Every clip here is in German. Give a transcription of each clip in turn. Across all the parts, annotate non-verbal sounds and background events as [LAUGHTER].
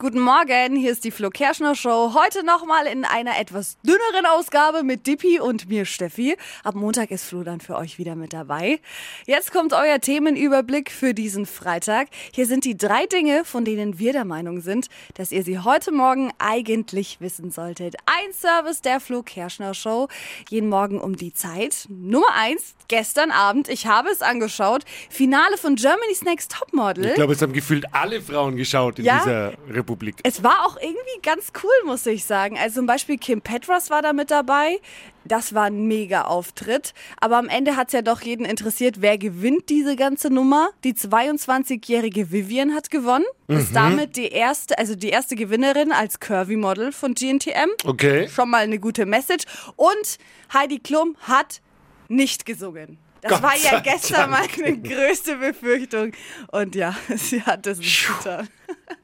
Guten Morgen, hier ist die Flo Kerschner Show. Heute nochmal in einer etwas dünneren Ausgabe mit Dippi und mir Steffi. Ab Montag ist Flo dann für euch wieder mit dabei. Jetzt kommt euer Themenüberblick für diesen Freitag. Hier sind die drei Dinge, von denen wir der Meinung sind, dass ihr sie heute Morgen eigentlich wissen solltet. Ein Service der Flo Kerschner Show. Jeden Morgen um die Zeit. Nummer eins, gestern Abend, ich habe es angeschaut, Finale von Germany's Next Topmodel. Ich glaube, es haben gefühlt alle Frauen geschaut in Ja? dieser Republik. Es war auch irgendwie ganz cool, muss ich sagen. Also zum Beispiel Kim Petras war da mit dabei. Das war ein mega Auftritt. Aber am Ende hat es ja doch jeden interessiert, wer gewinnt diese ganze Nummer. Die 22-jährige Vivian hat gewonnen. Ist damit die erste, also die erste Gewinnerin als Curvy-Model von GNTM. Okay. Schon mal eine gute Message. Und Heidi Klum hat nicht gesungen. Das Gott war ja gestern Dank. meine größte Befürchtung. Und ja, [LAUGHS] sie hat es nicht getan.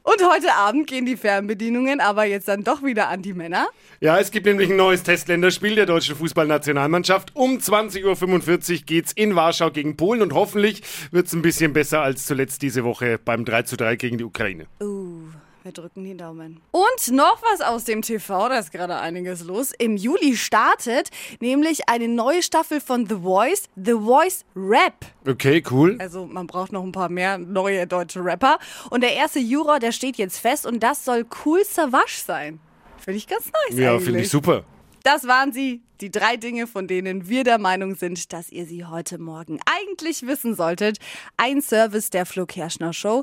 Und heute Abend gehen die Fernbedienungen aber jetzt dann doch wieder an die Männer. Ja, es gibt nämlich ein neues Testländerspiel der deutschen Fußballnationalmannschaft. Um 20.45 Uhr geht's in Warschau gegen Polen und hoffentlich wird's ein bisschen besser als zuletzt diese Woche beim 3 zu 3 gegen die Ukraine. Uh, wir drücken die Daumen. Und noch was aus dem TV, da ist gerade einiges los. Im Juli startet nämlich eine neue Staffel von The Voice, The Voice Rap. Okay, cool. Also man braucht noch ein paar mehr neue deutsche Rapper. Und der erste Juror, der steht jetzt fest und das soll Cool Savage sein. Finde ich ganz nice Ja, finde ich super. Das waren sie, die drei Dinge, von denen wir der Meinung sind, dass ihr sie heute Morgen eigentlich wissen solltet. Ein Service der Flo Kerschner Show.